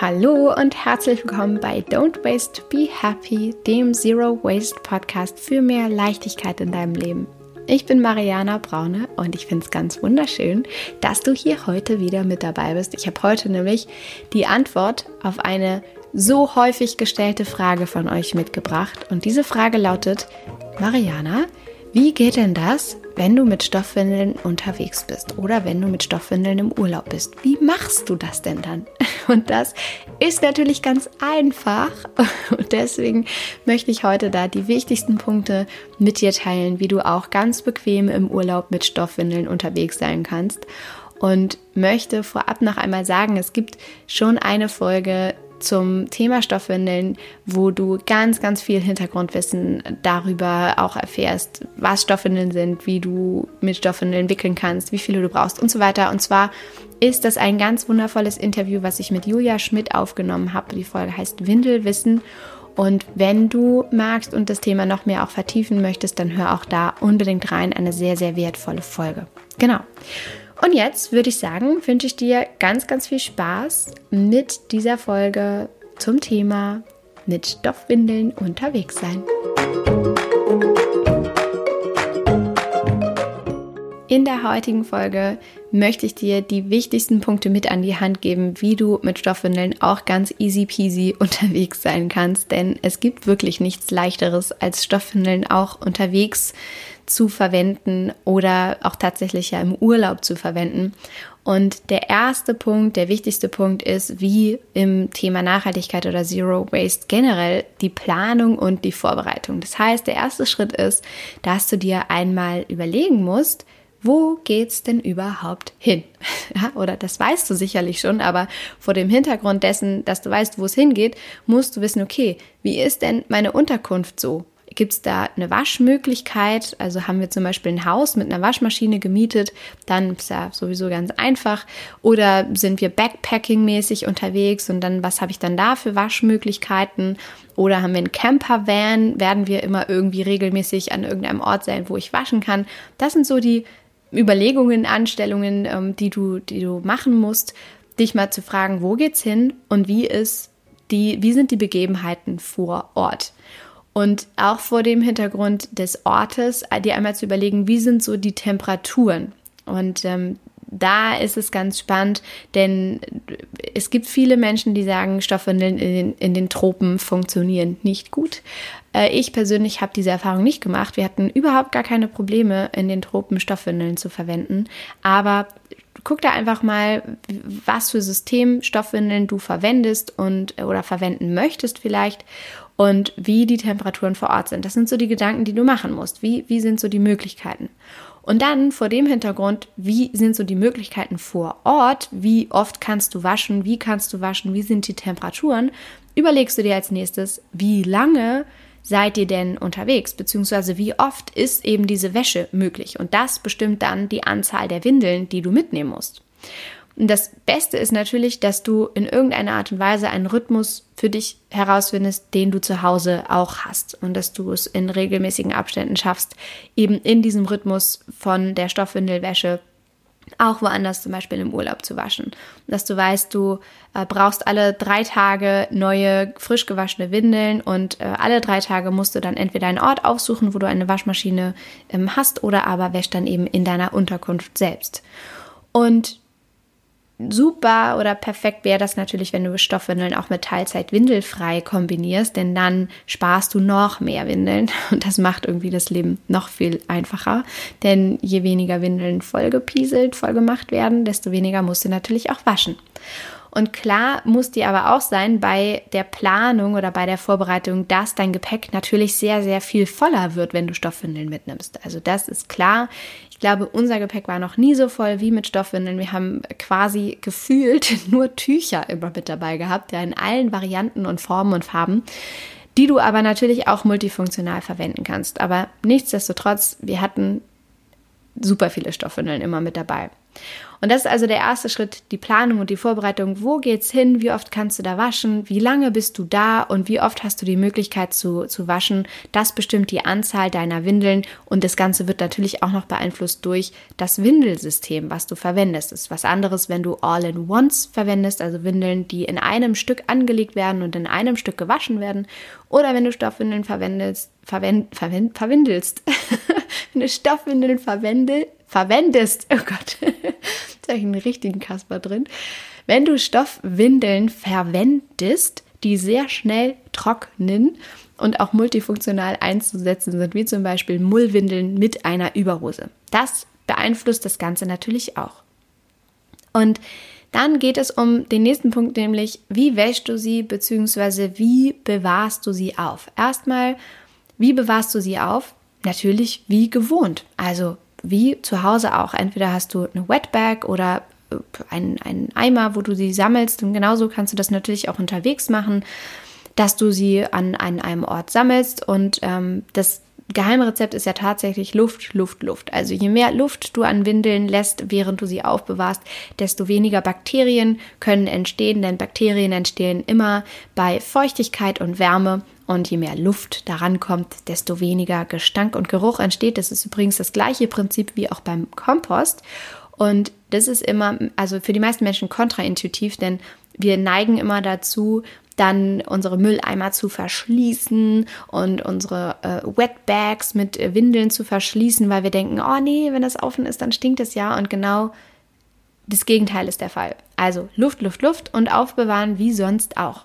Hallo und herzlich willkommen bei Don't Waste, Be Happy, dem Zero Waste Podcast für mehr Leichtigkeit in deinem Leben. Ich bin Mariana Braune und ich finde es ganz wunderschön, dass du hier heute wieder mit dabei bist. Ich habe heute nämlich die Antwort auf eine so häufig gestellte Frage von euch mitgebracht. Und diese Frage lautet, Mariana, wie geht denn das, wenn du mit Stoffwindeln unterwegs bist oder wenn du mit Stoffwindeln im Urlaub bist? Wie machst du das denn dann? Und das ist natürlich ganz einfach. Und deswegen möchte ich heute da die wichtigsten Punkte mit dir teilen, wie du auch ganz bequem im Urlaub mit Stoffwindeln unterwegs sein kannst. Und möchte vorab noch einmal sagen, es gibt schon eine Folge zum Thema Stoffwindeln, wo du ganz, ganz viel Hintergrundwissen darüber auch erfährst, was Stoffwindeln sind, wie du mit Stoffwindeln wickeln kannst, wie viele du brauchst und so weiter. Und zwar ist das ein ganz wundervolles Interview, was ich mit Julia Schmidt aufgenommen habe. Die Folge heißt Windelwissen. Und wenn du magst und das Thema noch mehr auch vertiefen möchtest, dann hör auch da unbedingt rein. Eine sehr, sehr wertvolle Folge. Genau. Und jetzt würde ich sagen, wünsche ich dir ganz, ganz viel Spaß mit dieser Folge zum Thema mit Stoffwindeln unterwegs sein. In der heutigen Folge möchte ich dir die wichtigsten Punkte mit an die Hand geben, wie du mit Stoffwindeln auch ganz easy peasy unterwegs sein kannst. Denn es gibt wirklich nichts leichteres als Stoffwindeln auch unterwegs zu verwenden oder auch tatsächlich ja im Urlaub zu verwenden. Und der erste Punkt, der wichtigste Punkt ist, wie im Thema Nachhaltigkeit oder Zero Waste generell die Planung und die Vorbereitung. Das heißt, der erste Schritt ist, dass du dir einmal überlegen musst, wo geht's denn überhaupt hin? Ja, oder das weißt du sicherlich schon, aber vor dem Hintergrund dessen, dass du weißt, wo es hingeht, musst du wissen, okay, wie ist denn meine Unterkunft so? Gibt es da eine Waschmöglichkeit? Also haben wir zum Beispiel ein Haus mit einer Waschmaschine gemietet, dann ist ja sowieso ganz einfach. Oder sind wir Backpacking-mäßig unterwegs und dann, was habe ich dann da für Waschmöglichkeiten? Oder haben wir einen Camper-Van? Werden wir immer irgendwie regelmäßig an irgendeinem Ort sein, wo ich waschen kann? Das sind so die Überlegungen, Anstellungen, ähm, die du, die du machen musst, dich mal zu fragen, wo geht's hin und wie ist die, wie sind die Begebenheiten vor Ort? Und auch vor dem Hintergrund des Ortes, äh, dir einmal zu überlegen, wie sind so die Temperaturen. Und ähm, da ist es ganz spannend, denn es gibt viele Menschen, die sagen, Stoffwindeln in den, in den Tropen funktionieren nicht gut. Äh, ich persönlich habe diese Erfahrung nicht gemacht. Wir hatten überhaupt gar keine Probleme, in den Tropen Stoffwindeln zu verwenden. Aber guck da einfach mal, was für Systemstoffwindeln du verwendest und oder verwenden möchtest vielleicht und wie die Temperaturen vor Ort sind. Das sind so die Gedanken, die du machen musst. Wie, wie sind so die Möglichkeiten? Und dann vor dem Hintergrund, wie sind so die Möglichkeiten vor Ort? Wie oft kannst du waschen? Wie kannst du waschen? Wie sind die Temperaturen? Überlegst du dir als nächstes, wie lange seid ihr denn unterwegs? Beziehungsweise wie oft ist eben diese Wäsche möglich? Und das bestimmt dann die Anzahl der Windeln, die du mitnehmen musst. Und das Beste ist natürlich, dass du in irgendeiner Art und Weise einen Rhythmus für dich herausfindest, den du zu Hause auch hast. Und dass du es in regelmäßigen Abständen schaffst, eben in diesem Rhythmus von der Stoffwindelwäsche auch woanders zum Beispiel im Urlaub zu waschen. Dass du weißt, du äh, brauchst alle drei Tage neue, frisch gewaschene Windeln und äh, alle drei Tage musst du dann entweder einen Ort aufsuchen, wo du eine Waschmaschine ähm, hast oder aber wäschst dann eben in deiner Unterkunft selbst. Und super oder perfekt wäre das natürlich, wenn du Stoffwindeln auch mit Teilzeit windelfrei kombinierst, denn dann sparst du noch mehr Windeln und das macht irgendwie das Leben noch viel einfacher, denn je weniger Windeln vollgepieselt, vollgemacht werden, desto weniger musst du natürlich auch waschen. Und klar muss dir aber auch sein bei der Planung oder bei der Vorbereitung, dass dein Gepäck natürlich sehr, sehr viel voller wird, wenn du Stoffwindeln mitnimmst. Also das ist klar. Ich glaube, unser Gepäck war noch nie so voll wie mit Stoffwindeln. Wir haben quasi gefühlt nur Tücher immer mit dabei gehabt, ja, in allen Varianten und Formen und Farben die du aber natürlich auch multifunktional verwenden kannst. Aber nichtsdestotrotz, wir hatten super viele Stoffwindeln immer mit dabei. Und das ist also der erste Schritt, die Planung und die Vorbereitung. Wo geht's hin? Wie oft kannst du da waschen? Wie lange bist du da? Und wie oft hast du die Möglichkeit zu, zu waschen? Das bestimmt die Anzahl deiner Windeln. Und das Ganze wird natürlich auch noch beeinflusst durch das Windelsystem, was du verwendest. Das ist was anderes, wenn du All-in-Ones verwendest, also Windeln, die in einem Stück angelegt werden und in einem Stück gewaschen werden. Oder wenn du Stoffwindeln verwendest, verwend, verwend, verwindelst. wenn du Stoffwindeln verwende, verwendest, oh Gott, da habe ich einen richtigen Kasper drin. Wenn du Stoffwindeln verwendest, die sehr schnell trocknen und auch multifunktional einzusetzen sind, wie zum Beispiel Mullwindeln mit einer Überhose. Das beeinflusst das Ganze natürlich auch. Und dann geht es um den nächsten Punkt, nämlich wie wäschst du sie bzw. wie bewahrst du sie auf? Erstmal, wie bewahrst du sie auf? Natürlich wie gewohnt. Also wie zu Hause auch. Entweder hast du eine Wetbag oder äh, einen, einen Eimer, wo du sie sammelst. Und genauso kannst du das natürlich auch unterwegs machen, dass du sie an, an einem Ort sammelst. Und ähm, das Geheimrezept ist ja tatsächlich Luft, Luft, Luft. Also je mehr Luft du an Windeln lässt, während du sie aufbewahrst, desto weniger Bakterien können entstehen, denn Bakterien entstehen immer bei Feuchtigkeit und Wärme. Und je mehr Luft daran kommt, desto weniger Gestank und Geruch entsteht. Das ist übrigens das gleiche Prinzip wie auch beim Kompost. Und das ist immer, also für die meisten Menschen kontraintuitiv, denn wir neigen immer dazu, dann unsere Mülleimer zu verschließen und unsere äh, Wetbags mit Windeln zu verschließen, weil wir denken, oh nee, wenn das offen ist, dann stinkt es ja. Und genau das Gegenteil ist der Fall. Also Luft, Luft, Luft und aufbewahren wie sonst auch.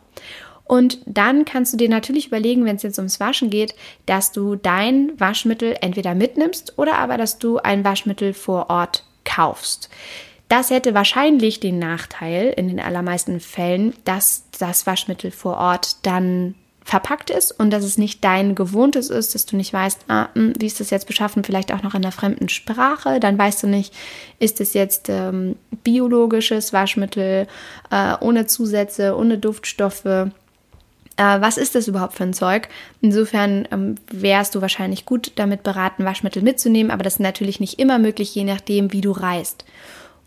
Und dann kannst du dir natürlich überlegen, wenn es jetzt ums Waschen geht, dass du dein Waschmittel entweder mitnimmst oder aber, dass du ein Waschmittel vor Ort kaufst. Das hätte wahrscheinlich den Nachteil in den allermeisten Fällen, dass das Waschmittel vor Ort dann verpackt ist und dass es nicht dein gewohntes ist, dass du nicht weißt, ah, hm, wie ist das jetzt beschaffen, vielleicht auch noch in einer fremden Sprache, dann weißt du nicht, ist es jetzt ähm, biologisches Waschmittel äh, ohne Zusätze, ohne Duftstoffe. Äh, was ist das überhaupt für ein Zeug? Insofern ähm, wärst du wahrscheinlich gut damit beraten, Waschmittel mitzunehmen, aber das ist natürlich nicht immer möglich, je nachdem, wie du reist.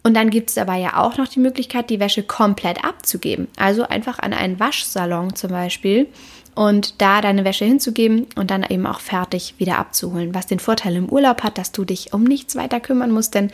Und dann gibt es aber ja auch noch die Möglichkeit, die Wäsche komplett abzugeben. Also einfach an einen Waschsalon zum Beispiel und da deine Wäsche hinzugeben und dann eben auch fertig wieder abzuholen. Was den Vorteil im Urlaub hat, dass du dich um nichts weiter kümmern musst, denn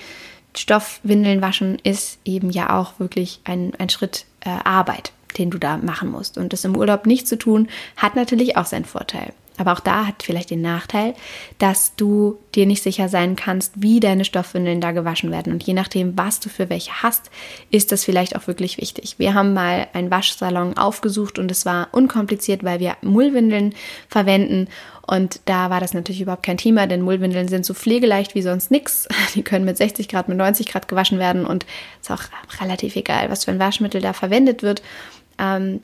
Stoffwindeln waschen ist eben ja auch wirklich ein, ein Schritt äh, Arbeit, den du da machen musst. Und das im Urlaub nicht zu tun, hat natürlich auch seinen Vorteil. Aber auch da hat vielleicht den Nachteil, dass du dir nicht sicher sein kannst, wie deine Stoffwindeln da gewaschen werden. Und je nachdem, was du für welche hast, ist das vielleicht auch wirklich wichtig. Wir haben mal einen Waschsalon aufgesucht und es war unkompliziert, weil wir Mullwindeln verwenden. Und da war das natürlich überhaupt kein Thema, denn Mullwindeln sind so pflegeleicht wie sonst nichts. Die können mit 60 Grad, mit 90 Grad gewaschen werden und es ist auch relativ egal, was für ein Waschmittel da verwendet wird. Ähm,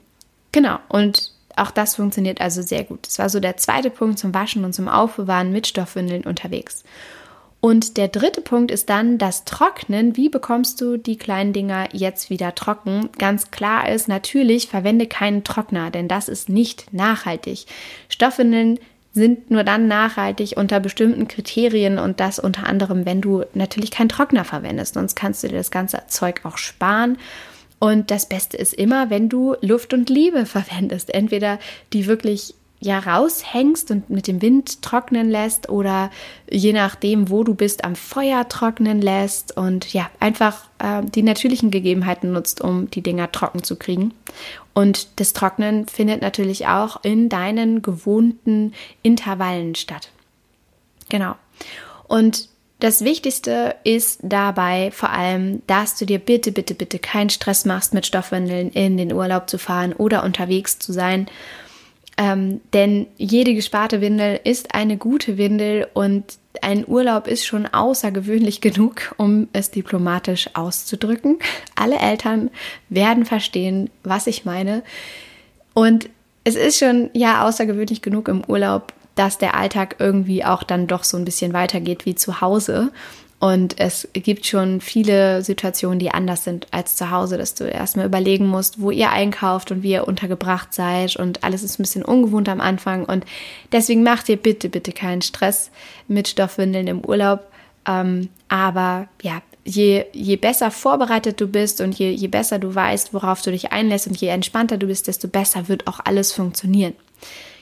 genau. Und auch das funktioniert also sehr gut. Das war so der zweite Punkt zum Waschen und zum Aufbewahren mit Stoffwindeln unterwegs. Und der dritte Punkt ist dann das Trocknen. Wie bekommst du die kleinen Dinger jetzt wieder trocken? Ganz klar ist natürlich, verwende keinen Trockner, denn das ist nicht nachhaltig. Stoffwindeln sind nur dann nachhaltig unter bestimmten Kriterien und das unter anderem, wenn du natürlich keinen Trockner verwendest. Sonst kannst du dir das ganze Zeug auch sparen und das Beste ist immer, wenn du Luft und Liebe verwendest. Entweder die wirklich ja raushängst und mit dem Wind trocknen lässt oder je nachdem, wo du bist, am Feuer trocknen lässt und ja, einfach äh, die natürlichen Gegebenheiten nutzt, um die Dinger trocken zu kriegen. Und das Trocknen findet natürlich auch in deinen gewohnten Intervallen statt. Genau. Und das Wichtigste ist dabei vor allem, dass du dir bitte, bitte, bitte keinen Stress machst, mit Stoffwindeln in den Urlaub zu fahren oder unterwegs zu sein. Ähm, denn jede gesparte Windel ist eine gute Windel und ein Urlaub ist schon außergewöhnlich genug, um es diplomatisch auszudrücken. Alle Eltern werden verstehen, was ich meine. Und es ist schon ja außergewöhnlich genug im Urlaub, dass der Alltag irgendwie auch dann doch so ein bisschen weitergeht wie zu Hause. Und es gibt schon viele Situationen, die anders sind als zu Hause, dass du erstmal überlegen musst, wo ihr einkauft und wie ihr untergebracht seid. Und alles ist ein bisschen ungewohnt am Anfang. Und deswegen macht ihr bitte, bitte keinen Stress mit Stoffwindeln im Urlaub. Ähm, aber ja, je, je besser vorbereitet du bist und je, je besser du weißt, worauf du dich einlässt und je entspannter du bist, desto besser wird auch alles funktionieren.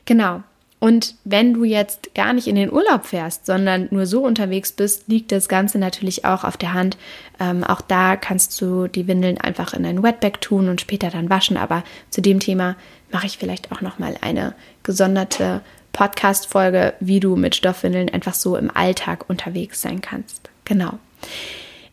Genau. Und wenn du jetzt gar nicht in den Urlaub fährst, sondern nur so unterwegs bist, liegt das Ganze natürlich auch auf der Hand. Ähm, auch da kannst du die Windeln einfach in ein Wetbag tun und später dann waschen. Aber zu dem Thema mache ich vielleicht auch noch mal eine gesonderte Podcast-Folge, wie du mit Stoffwindeln einfach so im Alltag unterwegs sein kannst. Genau.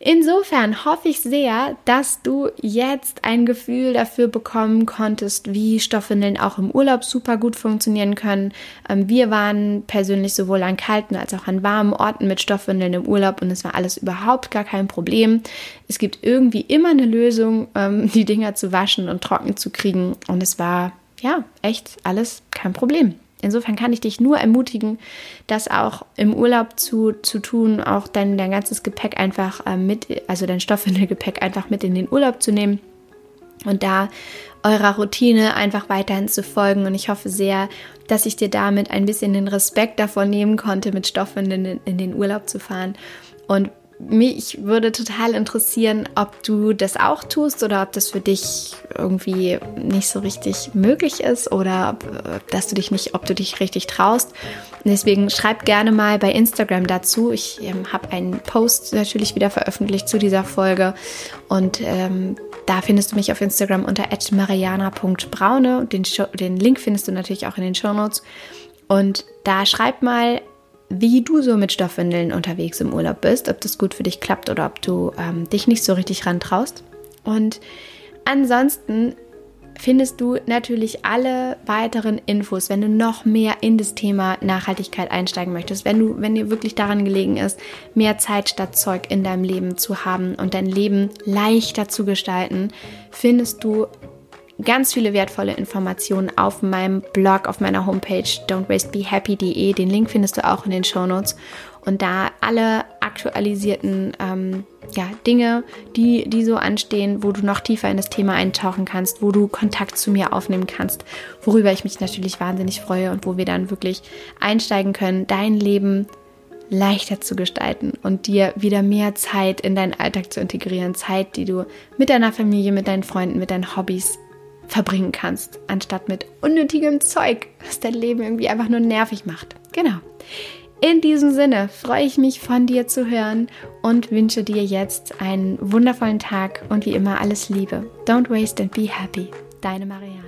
Insofern hoffe ich sehr, dass du jetzt ein Gefühl dafür bekommen konntest, wie Stoffwindeln auch im Urlaub super gut funktionieren können. Ähm, wir waren persönlich sowohl an kalten als auch an warmen Orten mit Stoffwindeln im Urlaub und es war alles überhaupt gar kein Problem. Es gibt irgendwie immer eine Lösung, ähm, die Dinger zu waschen und trocken zu kriegen und es war ja echt alles kein Problem. Insofern kann ich dich nur ermutigen, das auch im Urlaub zu, zu tun, auch dein, dein ganzes Gepäck einfach äh, mit, also dein Stoffwindelgepäck einfach mit in den Urlaub zu nehmen und da eurer Routine einfach weiterhin zu folgen. Und ich hoffe sehr, dass ich dir damit ein bisschen den Respekt davor nehmen konnte, mit Stoffwindeln in, in den Urlaub zu fahren. Und mich würde total interessieren, ob du das auch tust oder ob das für dich irgendwie nicht so richtig möglich ist oder ob, äh, dass du dich nicht, ob du dich richtig traust. Deswegen schreib gerne mal bei Instagram dazu. Ich ähm, habe einen Post natürlich wieder veröffentlicht zu dieser Folge und ähm, da findest du mich auf Instagram unter mariana.braune. Den, den Link findest du natürlich auch in den Show Notes. Und da schreib mal, wie du so mit Stoffwindeln unterwegs im Urlaub bist, ob das gut für dich klappt oder ob du ähm, dich nicht so richtig rantraust. Und ansonsten findest du natürlich alle weiteren Infos, wenn du noch mehr in das Thema Nachhaltigkeit einsteigen möchtest, wenn du, wenn dir wirklich daran gelegen ist, mehr Zeit statt Zeug in deinem Leben zu haben und dein Leben leichter zu gestalten, findest du ganz viele wertvolle Informationen auf meinem Blog, auf meiner Homepage don'twastebehappy.de. Den Link findest du auch in den Show Notes. Und da alle aktualisierten ähm, ja, Dinge, die, die so anstehen, wo du noch tiefer in das Thema eintauchen kannst, wo du Kontakt zu mir aufnehmen kannst, worüber ich mich natürlich wahnsinnig freue und wo wir dann wirklich einsteigen können, dein Leben leichter zu gestalten und dir wieder mehr Zeit in deinen Alltag zu integrieren. Zeit, die du mit deiner Familie, mit deinen Freunden, mit deinen Hobbys verbringen kannst, anstatt mit unnötigem Zeug, was dein Leben irgendwie einfach nur nervig macht. Genau. In diesem Sinne freue ich mich von dir zu hören und wünsche dir jetzt einen wundervollen Tag und wie immer alles Liebe. Don't waste and be happy. Deine Marianne.